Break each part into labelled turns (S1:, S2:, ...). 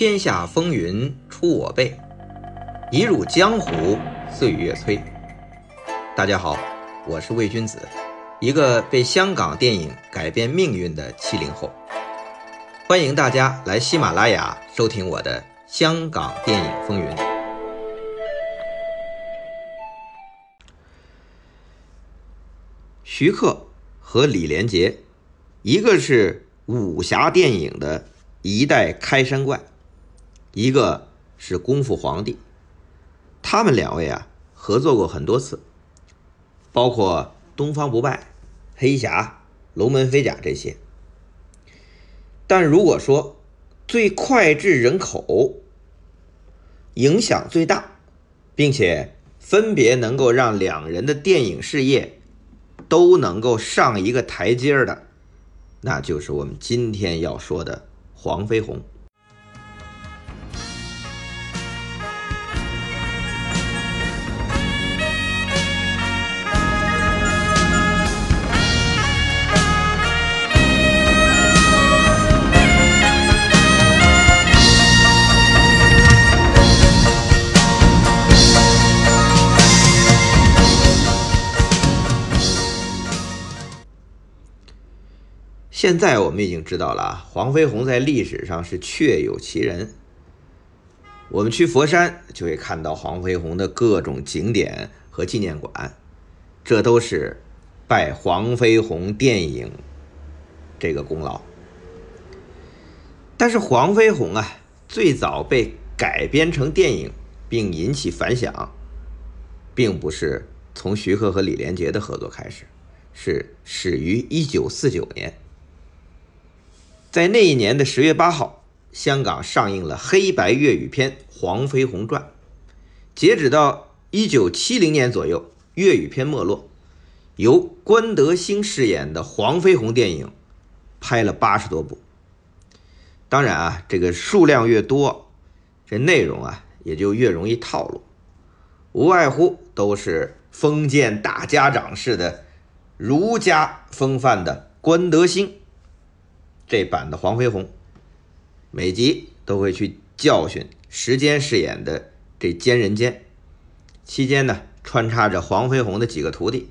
S1: 天下风云出我辈，一入江湖岁月催。大家好，我是魏君子，一个被香港电影改变命运的七零后。欢迎大家来喜马拉雅收听我的《香港电影风云》。徐克和李连杰，一个是武侠电影的一代开山怪。一个是功夫皇帝，他们两位啊合作过很多次，包括《东方不败》《黑侠》《龙门飞甲》这些。但如果说最脍炙人口、影响最大，并且分别能够让两人的电影事业都能够上一个台阶的，那就是我们今天要说的黄飞鸿。现在我们已经知道了，黄飞鸿在历史上是确有其人。我们去佛山就会看到黄飞鸿的各种景点和纪念馆，这都是拜黄飞鸿电影这个功劳。但是黄飞鸿啊，最早被改编成电影并引起反响，并不是从徐克和李连杰的合作开始，是始于一九四九年。在那一年的十月八号，香港上映了黑白粤语片《黄飞鸿传》。截止到一九七零年左右，粤语片没落，由关德兴饰演的黄飞鸿电影拍了八十多部。当然啊，这个数量越多，这内容啊也就越容易套路，无外乎都是封建大家长式的儒家风范的关德兴。这版的黄飞鸿，每集都会去教训时间饰演的这奸人奸，期间呢穿插着黄飞鸿的几个徒弟，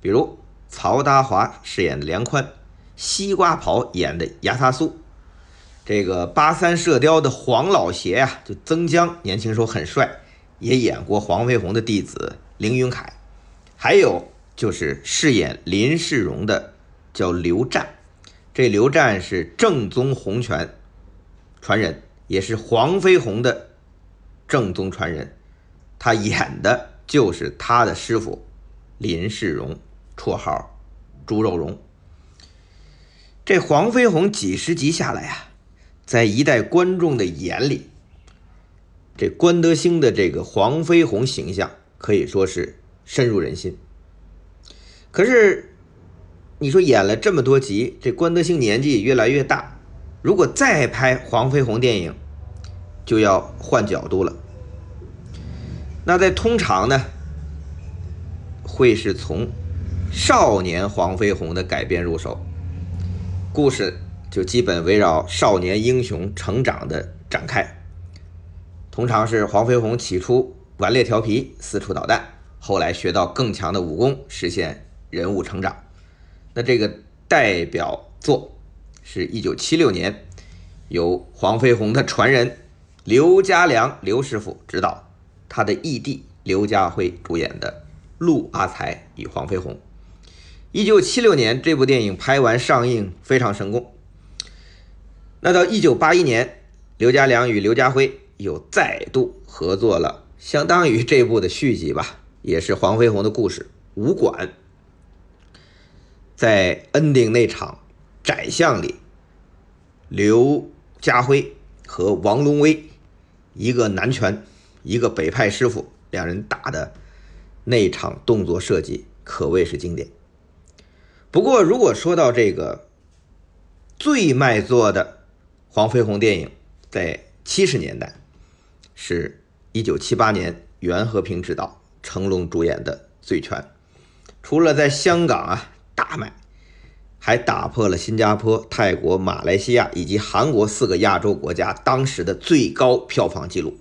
S1: 比如曹达华饰演的梁宽，西瓜跑演的牙擦苏，这个八三射雕的黄老邪呀，就曾江年轻时候很帅，也演过黄飞鸿的弟子凌云凯，还有就是饰演林世荣的叫刘湛。这刘湛是正宗洪拳传人，也是黄飞鸿的正宗传人，他演的就是他的师傅林世荣，绰号猪肉荣。这黄飞鸿几十集下来啊，在一代观众的眼里，这关德兴的这个黄飞鸿形象可以说是深入人心。可是。你说演了这么多集，这关德兴年纪越来越大，如果再拍黄飞鸿电影，就要换角度了。那在通常呢，会是从少年黄飞鸿的改编入手，故事就基本围绕少年英雄成长的展开。通常是黄飞鸿起初顽劣调皮，四处捣蛋，后来学到更强的武功，实现人物成长。那这个代表作是一九七六年由黄飞鸿的传人刘家良刘师傅指导，他的义弟刘家辉主演的《陆阿才与黄飞鸿》。一九七六年这部电影拍完上映非常成功。那到一九八一年，刘家良与刘家辉又再度合作了，相当于这部的续集吧，也是黄飞鸿的故事《武馆》。在 ending 那场窄巷里，刘家辉和王龙威，一个南拳，一个北派师傅，两人打的那场动作设计可谓是经典。不过，如果说到这个最卖座的黄飞鸿电影，在七十年代，是一九七八年袁和平执导、成龙主演的《醉拳》，除了在香港啊。大卖，还打破了新加坡、泰国、马来西亚以及韩国四个亚洲国家当时的最高票房纪录。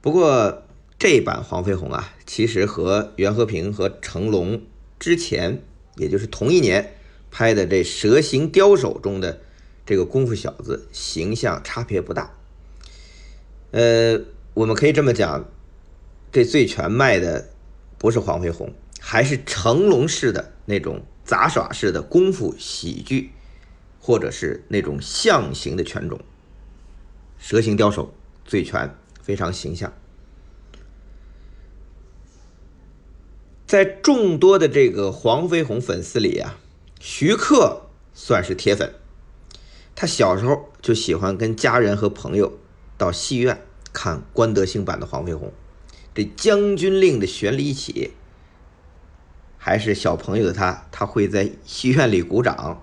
S1: 不过，这版《黄飞鸿》啊，其实和袁和平和成龙之前，也就是同一年拍的这《蛇形刁手》中的这个功夫小子形象差别不大。呃，我们可以这么讲，这最全卖的不是黄飞鸿，还是成龙式的那种杂耍式的功夫喜剧，或者是那种象形的拳种。蛇形刁手，醉拳非常形象。在众多的这个黄飞鸿粉丝里啊，徐克算是铁粉。他小时候就喜欢跟家人和朋友到戏院看关德兴版的黄飞鸿。这将军令的旋律一起，还是小朋友的他，他会在戏院里鼓掌。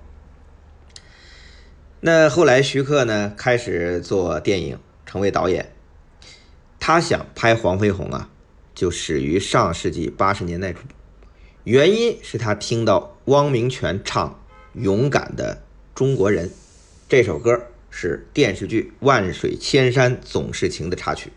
S1: 那后来徐克呢，开始做电影，成为导演。他想拍黄飞鸿啊。就始于上世纪八十年代初，原因是他听到汪明荃唱《勇敢的中国人》这首歌，是电视剧《万水千山总是情》的插曲。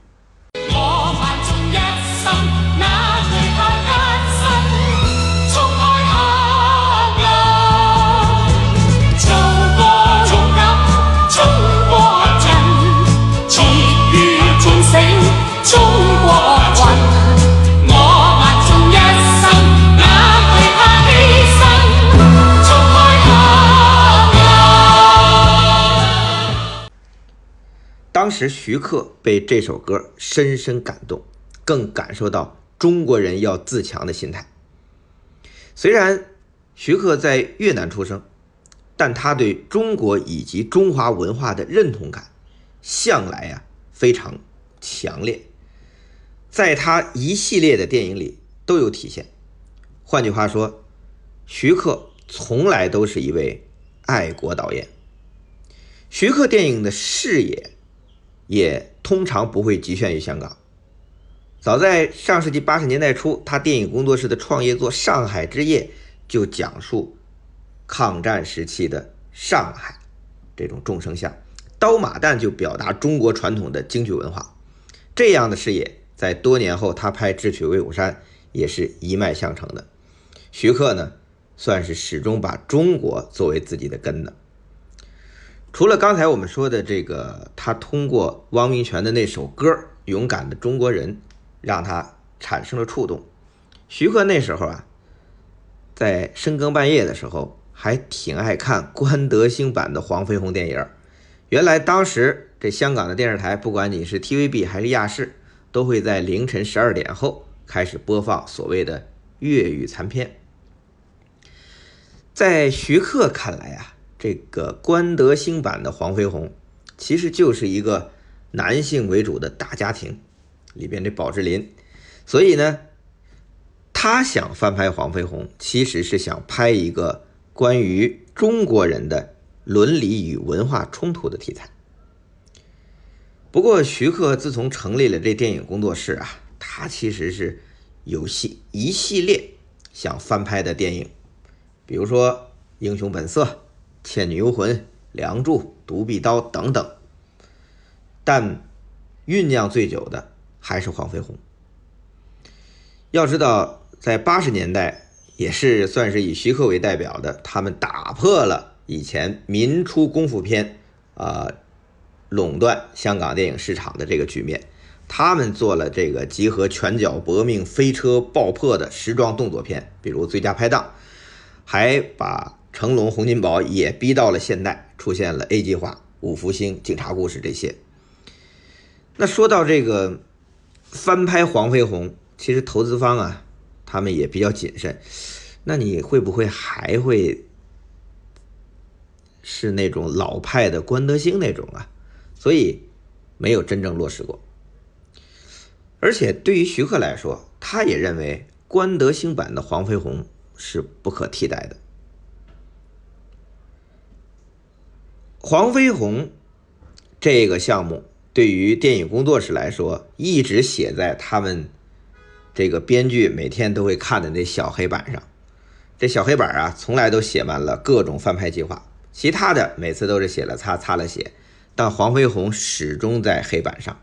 S1: 当时徐克被这首歌深深感动，更感受到中国人要自强的心态。虽然徐克在越南出生，但他对中国以及中华文化的认同感向来呀非常强烈，在他一系列的电影里都有体现。换句话说，徐克从来都是一位爱国导演。徐克电影的视野。也通常不会局限于香港。早在上世纪八十年代初，他电影工作室的创业作《上海之夜》就讲述抗战时期的上海这种众生相，《刀马旦》就表达中国传统的京剧文化。这样的视野，在多年后他拍《智取威虎山》也是一脉相承的。徐克呢，算是始终把中国作为自己的根的。除了刚才我们说的这个，他通过汪明荃的那首歌《勇敢的中国人》，让他产生了触动。徐克那时候啊，在深更半夜的时候，还挺爱看关德兴版的黄飞鸿电影。原来当时这香港的电视台，不管你是 TVB 还是亚视，都会在凌晨十二点后开始播放所谓的粤语残片。在徐克看来啊。这个关德兴版的黄飞鸿，其实就是一个男性为主的大家庭里边这宝芝林，所以呢，他想翻拍黄飞鸿，其实是想拍一个关于中国人的伦理与文化冲突的题材。不过，徐克自从成立了这电影工作室啊，他其实是有系一系列想翻拍的电影，比如说《英雄本色》。《倩女幽魂》《梁祝》《独臂刀》等等，但酝酿最久的还是黄飞鸿。要知道，在八十年代，也是算是以徐克为代表的，他们打破了以前民初功夫片啊垄断香港电影市场的这个局面。他们做了这个集合拳脚搏命、飞车爆破的时装动作片，比如《最佳拍档》，还把。成龙、洪金宝也逼到了现代，出现了 A 计划、五福星、警察故事这些。那说到这个翻拍黄飞鸿，其实投资方啊，他们也比较谨慎。那你会不会还会是那种老派的关德兴那种啊？所以没有真正落实过。而且对于徐克来说，他也认为关德兴版的黄飞鸿是不可替代的。黄飞鸿这个项目对于电影工作室来说，一直写在他们这个编剧每天都会看的那小黑板上。这小黑板啊，从来都写满了各种翻拍计划，其他的每次都是写了擦，擦了写，但黄飞鸿始终在黑板上。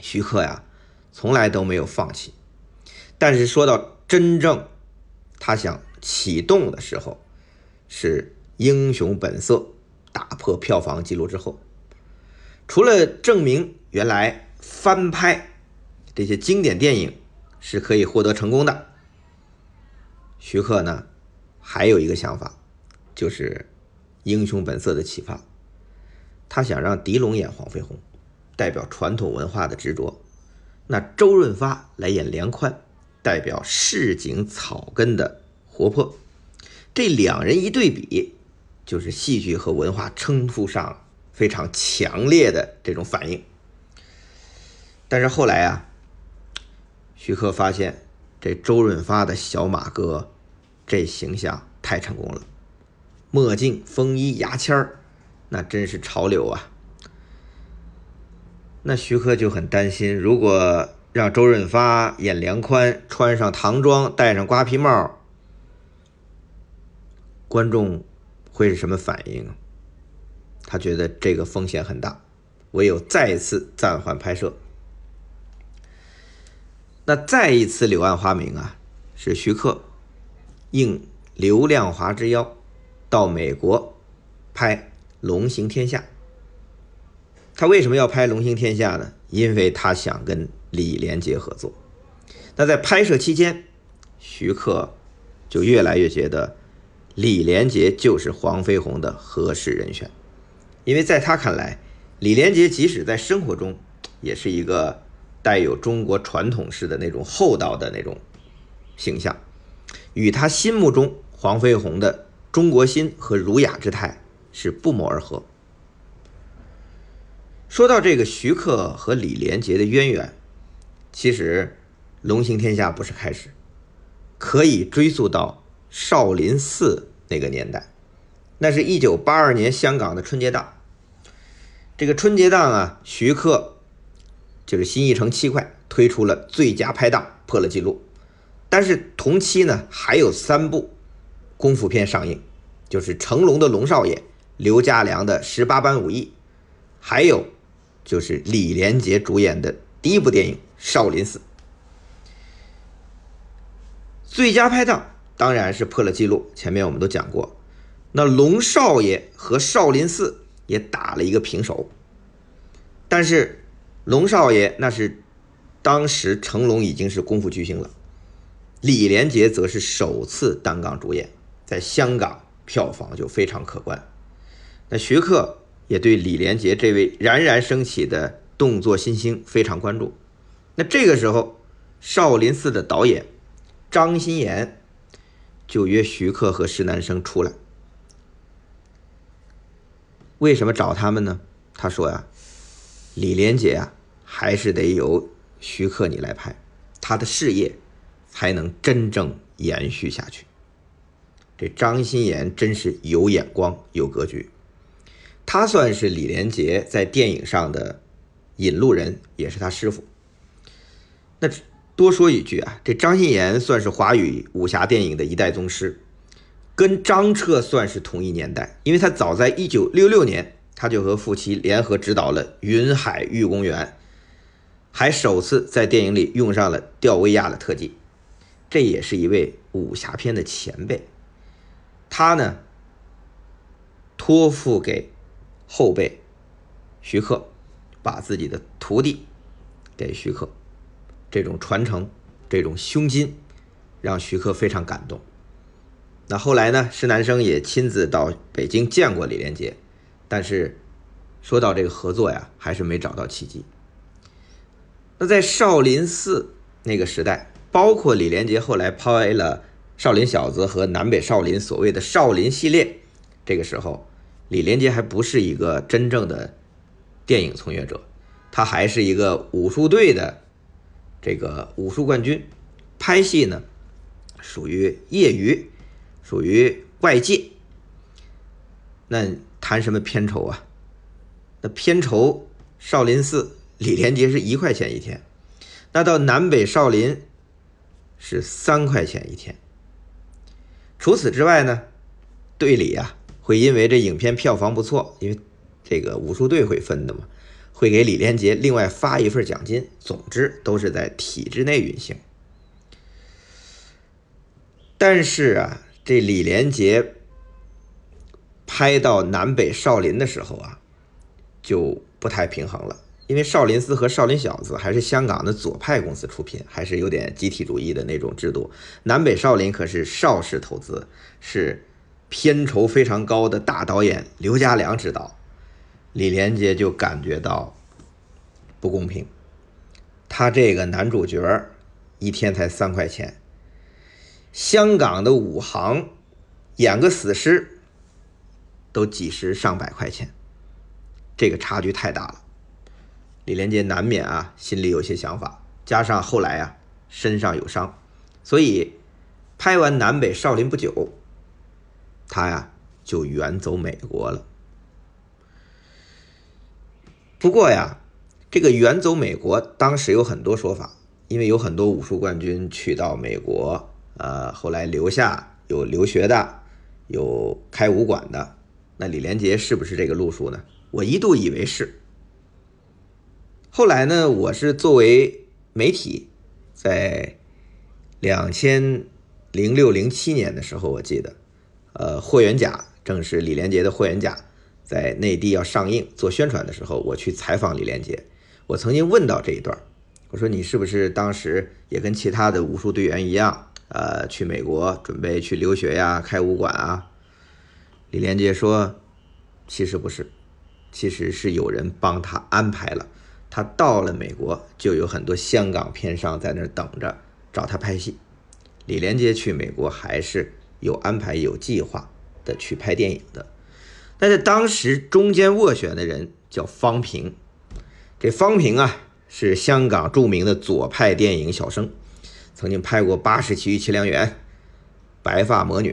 S1: 徐克呀，从来都没有放弃。但是说到真正他想启动的时候，是《英雄本色》打破票房记录之后，除了证明原来翻拍这些经典电影是可以获得成功的。徐克呢，还有一个想法，就是《英雄本色》的启发。他想让狄龙演黄飞鸿，代表传统文化的执着；那周润发来演梁宽，代表市井草根的活泼。这两人一对比，就是戏剧和文化冲突上非常强烈的这种反应。但是后来啊，徐克发现。这周润发的小马哥，这形象太成功了，墨镜、风衣、牙签儿，那真是潮流啊。那徐克就很担心，如果让周润发演梁宽，穿上唐装，戴上瓜皮帽，观众会是什么反应？他觉得这个风险很大，唯有再次暂缓拍摄。那再一次柳暗花明啊，是徐克应刘亮华之邀到美国拍《龙行天下》。他为什么要拍《龙行天下》呢？因为他想跟李连杰合作。那在拍摄期间，徐克就越来越觉得李连杰就是黄飞鸿的合适人选，因为在他看来，李连杰即使在生活中也是一个。带有中国传统式的那种厚道的那种形象，与他心目中黄飞鸿的中国心和儒雅之态是不谋而合。说到这个徐克和李连杰的渊源，其实《龙行天下》不是开始，可以追溯到少林寺那个年代，那是一九八二年香港的春节档。这个春节档啊，徐克。就是新艺城七块推出了最佳拍档，破了记录。但是同期呢，还有三部功夫片上映，就是成龙的《龙少爷》，刘家良的《十八般武艺》，还有就是李连杰主演的第一部电影《少林寺》。最佳拍档当然是破了记录，前面我们都讲过。那《龙少爷》和《少林寺》也打了一个平手，但是。龙少爷那是当时成龙已经是功夫巨星了，李连杰则是首次担纲主演，在香港票房就非常可观。那徐克也对李连杰这位冉冉升起的动作新星非常关注。那这个时候，少林寺的导演张鑫炎就约徐克和施南生出来。为什么找他们呢？他说呀，李连杰啊。还是得由徐克你来拍，他的事业才能真正延续下去。这张鑫炎真是有眼光、有格局，他算是李连杰在电影上的引路人，也是他师傅。那多说一句啊，这张鑫炎算是华语武侠电影的一代宗师，跟张彻算是同一年代，因为他早在一九六六年，他就和父亲联合执导了《云海玉公园》。还首次在电影里用上了吊威亚的特技，这也是一位武侠片的前辈。他呢，托付给后辈徐克，把自己的徒弟给徐克，这种传承，这种胸襟，让徐克非常感动。那后来呢，施南生也亲自到北京见过李连杰，但是说到这个合作呀，还是没找到契机。那在少林寺那个时代，包括李连杰后来拍了《少林小子》和《南北少林》所谓的少林系列，这个时候，李连杰还不是一个真正的电影从业者，他还是一个武术队的这个武术冠军，拍戏呢属于业余，属于外界。那谈什么片酬啊？那片酬少林寺。李连杰是一块钱一天，那到南北少林是三块钱一天。除此之外呢，队里啊会因为这影片票房不错，因为这个武术队会分的嘛，会给李连杰另外发一份奖金。总之都是在体制内运行。但是啊，这李连杰拍到南北少林的时候啊，就不太平衡了。因为少林寺和少林小子还是香港的左派公司出品，还是有点集体主义的那种制度。南北少林可是邵氏投资，是片酬非常高的大导演刘家良执导，李连杰就感觉到不公平。他这个男主角一天才三块钱，香港的武行演个死尸都几十上百块钱，这个差距太大了。李连杰难免啊，心里有些想法，加上后来啊身上有伤，所以拍完南北少林不久，他呀就远走美国了。不过呀，这个远走美国当时有很多说法，因为有很多武术冠军去到美国，呃，后来留下有留学的，有开武馆的，那李连杰是不是这个路数呢？我一度以为是。后来呢，我是作为媒体，在两千零六零七年的时候，我记得，呃，《霍元甲》正是李连杰的《霍元甲》在内地要上映做宣传的时候，我去采访李连杰。我曾经问到这一段，我说你是不是当时也跟其他的武术队员一样，呃，去美国准备去留学呀，开武馆啊？李连杰说，其实不是，其实是有人帮他安排了。他到了美国，就有很多香港片商在那儿等着找他拍戏。李连杰去美国还是有安排、有计划的去拍电影的。但是当时中间斡旋的人叫方平，这方平啊是香港著名的左派电影小生，曾经拍过《八十奇遇凄凉园》《白发魔女》，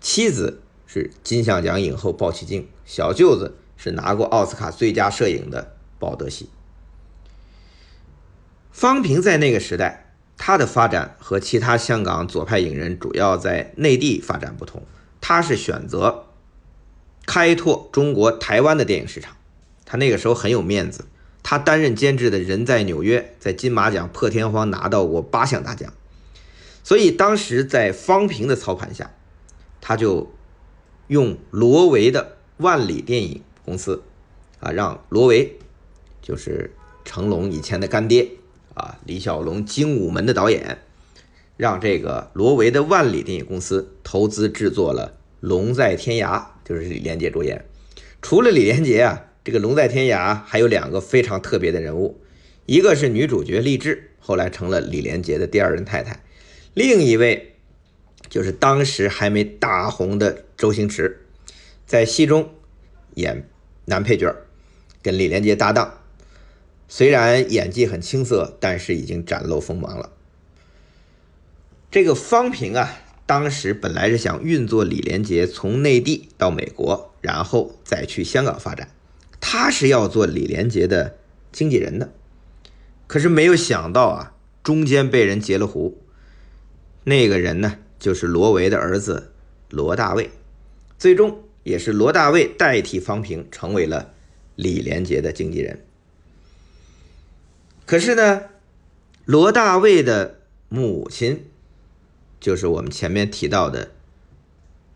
S1: 妻子是金像奖影后鲍起静，小舅子是拿过奥斯卡最佳摄影的。鲍德西，方平在那个时代，他的发展和其他香港左派影人主要在内地发展不同，他是选择开拓中国台湾的电影市场。他那个时候很有面子，他担任监制的人在纽约，在金马奖破天荒拿到过八项大奖，所以当时在方平的操盘下，他就用罗维的万里电影公司啊，让罗维。就是成龙以前的干爹啊，李小龙《精武门》的导演，让这个罗维的万里电影公司投资制作了《龙在天涯》，就是李连杰主演。除了李连杰啊，这个《龙在天涯》还有两个非常特别的人物，一个是女主角励志，后来成了李连杰的第二任太太；另一位就是当时还没大红的周星驰，在戏中演男配角，跟李连杰搭档。虽然演技很青涩，但是已经展露锋芒了。这个方平啊，当时本来是想运作李连杰从内地到美国，然后再去香港发展，他是要做李连杰的经纪人的。可是没有想到啊，中间被人截了胡。那个人呢，就是罗维的儿子罗大卫，最终也是罗大卫代替方平成为了李连杰的经纪人。可是呢，罗大卫的母亲就是我们前面提到的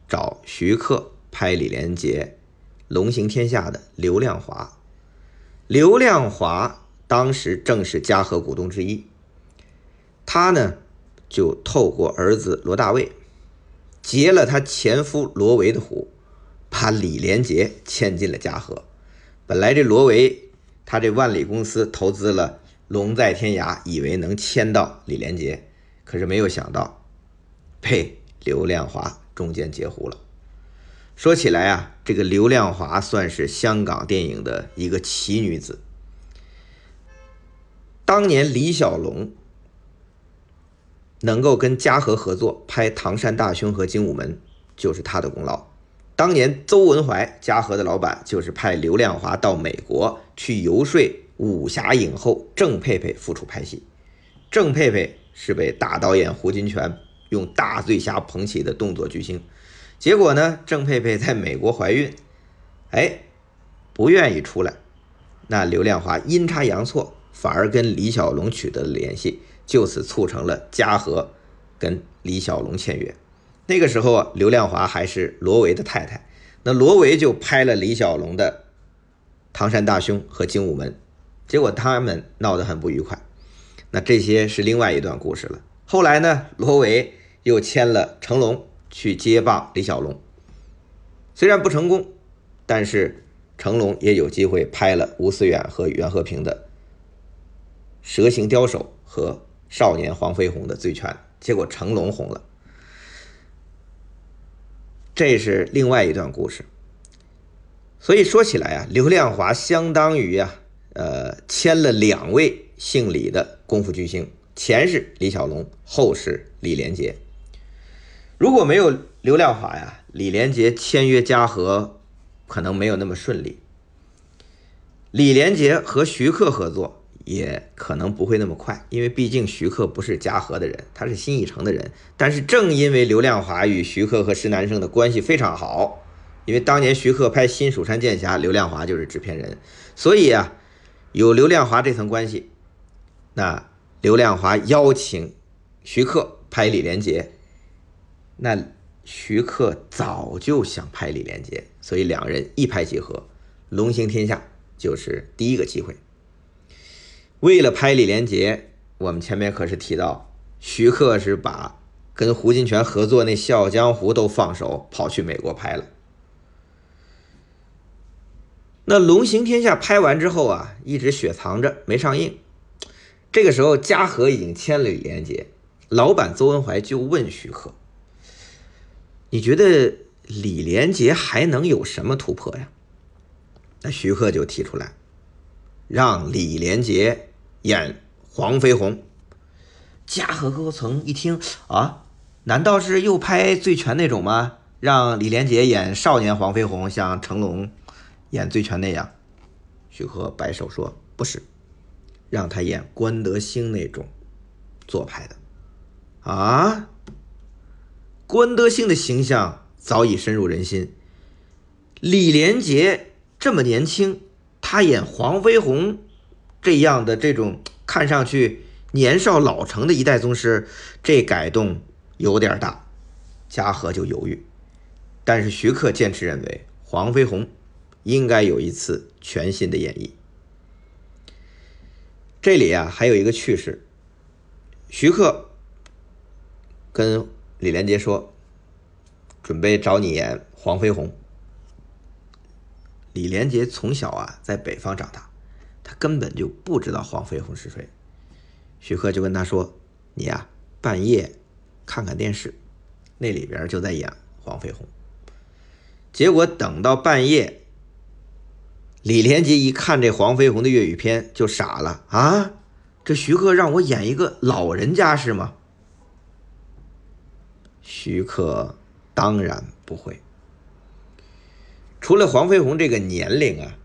S1: 找徐克拍李连杰《龙行天下》的刘亮华。刘亮华当时正是嘉禾股东之一，他呢就透过儿子罗大卫劫了他前夫罗维的虎，把李连杰牵进了嘉禾。本来这罗维他这万里公司投资了。龙在天涯以为能签到李连杰，可是没有想到被刘亮华中间截胡了。说起来啊，这个刘亮华算是香港电影的一个奇女子。当年李小龙能够跟嘉禾合作拍《唐山大兄》和《精武门》，就是他的功劳。当年邹文怀，嘉禾的老板，就是派刘亮华到美国去游说。武侠影后郑佩佩复出拍戏，郑佩佩是被大导演胡金铨用大醉虾捧起的动作巨星。结果呢，郑佩佩在美国怀孕，哎，不愿意出来。那刘亮华阴差阳错，反而跟李小龙取得了联系，就此促成了嘉禾跟李小龙签约。那个时候啊，刘亮华还是罗维的太太，那罗维就拍了李小龙的《唐山大兄》和《精武门》，结果他们闹得很不愉快。那这些是另外一段故事了。后来呢，罗维又签了成龙去接棒李小龙，虽然不成功，但是成龙也有机会拍了吴思远和袁和平的《蛇形刁手》和少年黄飞鸿的《醉拳》，结果成龙红了。这是另外一段故事，所以说起来啊，刘亮华相当于啊，呃，签了两位姓李的功夫巨星，前是李小龙，后是李连杰。如果没有刘亮华呀，李连杰签约嘉禾可能没有那么顺利，李连杰和徐克合作。也可能不会那么快，因为毕竟徐克不是嘉禾的人，他是新艺城的人。但是正因为刘亮华与徐克和施南生的关系非常好，因为当年徐克拍《新蜀山剑侠》，刘亮华就是制片人，所以啊，有刘亮华这层关系，那刘亮华邀请徐克拍李连杰，那徐克早就想拍李连杰，所以两人一拍即合，龙行天下就是第一个机会。为了拍李连杰，我们前面可是提到，徐克是把跟胡金铨合作那《笑傲江湖》都放手，跑去美国拍了。那《龙行天下》拍完之后啊，一直雪藏着没上映。这个时候，嘉禾已经签了李连杰，老板邹文怀就问徐克：“你觉得李连杰还能有什么突破呀？”那徐克就提出来，让李连杰。演黄飞鸿，嘉禾高层一听啊，难道是又拍醉拳那种吗？让李连杰演少年黄飞鸿，像成龙演醉拳那样？徐克摆手说不是，让他演关德兴那种做派的。啊，关德兴的形象早已深入人心。李连杰这么年轻，他演黄飞鸿。这样的这种看上去年少老成的一代宗师，这改动有点大，嘉禾就犹豫。但是徐克坚持认为黄飞鸿应该有一次全新的演绎。这里啊还有一个趣事，徐克跟李连杰说，准备找你演黄飞鸿。李连杰从小啊在北方长大。他根本就不知道黄飞鸿是谁，徐克就跟他说：“你呀，半夜看看电视，那里边就在演黄飞鸿。”结果等到半夜，李连杰一看这黄飞鸿的粤语片就傻了啊！这徐克让我演一个老人家是吗？徐克当然不会。除了黄飞鸿这个年龄啊，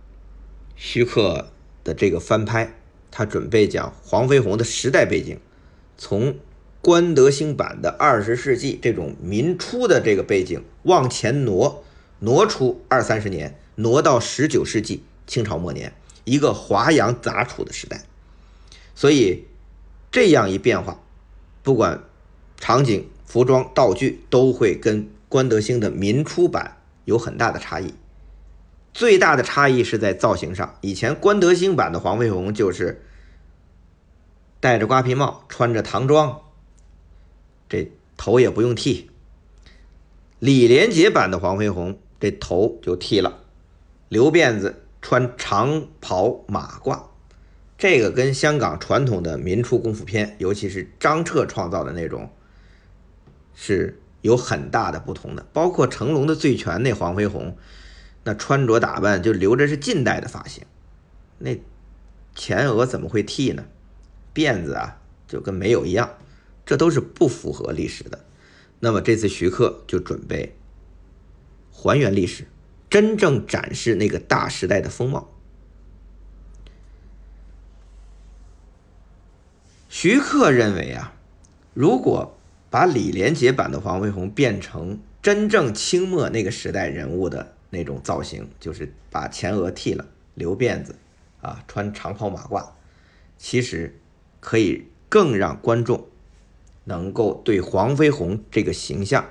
S1: 徐克。的这个翻拍，他准备讲黄飞鸿的时代背景，从关德兴版的二十世纪这种民初的这个背景往前挪，挪出二三十年，挪到十九世纪清朝末年，一个华洋杂处的时代。所以这样一变化，不管场景、服装、道具，都会跟关德兴的民初版有很大的差异。最大的差异是在造型上。以前关德兴版的黄飞鸿就是戴着瓜皮帽，穿着唐装，这头也不用剃。李连杰版的黄飞鸿这头就剃了，留辫子，穿长袍马褂。这个跟香港传统的民初功夫片，尤其是张彻创造的那种，是有很大的不同的。包括成龙的《醉拳》那黄飞鸿。那穿着打扮就留着是近代的发型，那前额怎么会剃呢？辫子啊就跟没有一样，这都是不符合历史的。那么这次徐克就准备还原历史，真正展示那个大时代的风貌。徐克认为啊，如果把李连杰版的黄飞鸿变成真正清末那个时代人物的那种造型，就是把前额剃了，留辫子，啊，穿长袍马褂，其实可以更让观众能够对黄飞鸿这个形象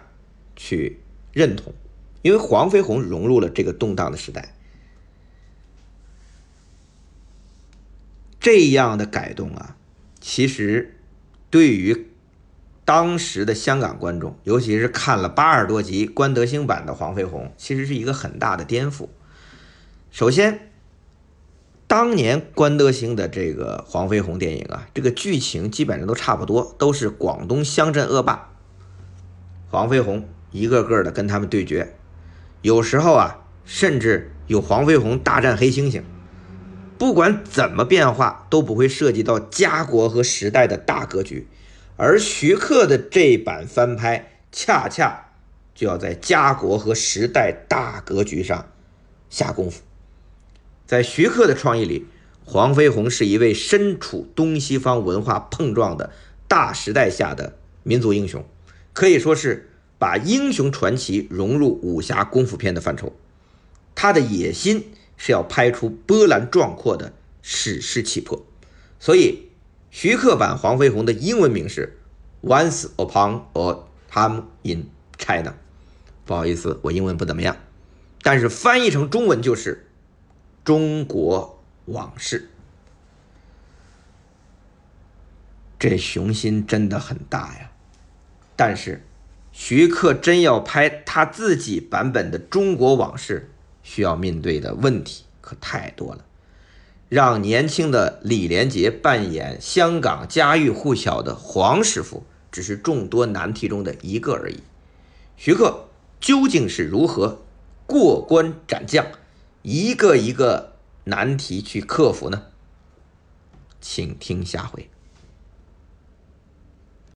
S1: 去认同，因为黄飞鸿融入了这个动荡的时代。这样的改动啊，其实对于当时的香港观众，尤其是看了八十多集关德兴版的黄飞鸿，其实是一个很大的颠覆。首先，当年关德兴的这个黄飞鸿电影啊，这个剧情基本上都差不多，都是广东乡镇恶霸黄飞鸿一个个的跟他们对决，有时候啊，甚至有黄飞鸿大战黑猩猩。不管怎么变化，都不会涉及到家国和时代的大格局，而徐克的这版翻拍，恰恰就要在家国和时代大格局上下功夫。在徐克的创意里，黄飞鸿是一位身处东西方文化碰撞的大时代下的民族英雄，可以说是把英雄传奇融入武侠功夫片的范畴。他的野心。是要拍出波澜壮阔的史诗气魄，所以徐克版黄飞鸿的英文名是《Once Upon a Time in China》。不好意思，我英文不怎么样，但是翻译成中文就是《中国往事》。这雄心真的很大呀！但是徐克真要拍他自己版本的《中国往事》。需要面对的问题可太多了，让年轻的李连杰扮演香港家喻户晓的黄师傅，只是众多难题中的一个而已。徐克究竟是如何过关斩将，一个一个难题去克服呢？请听下回。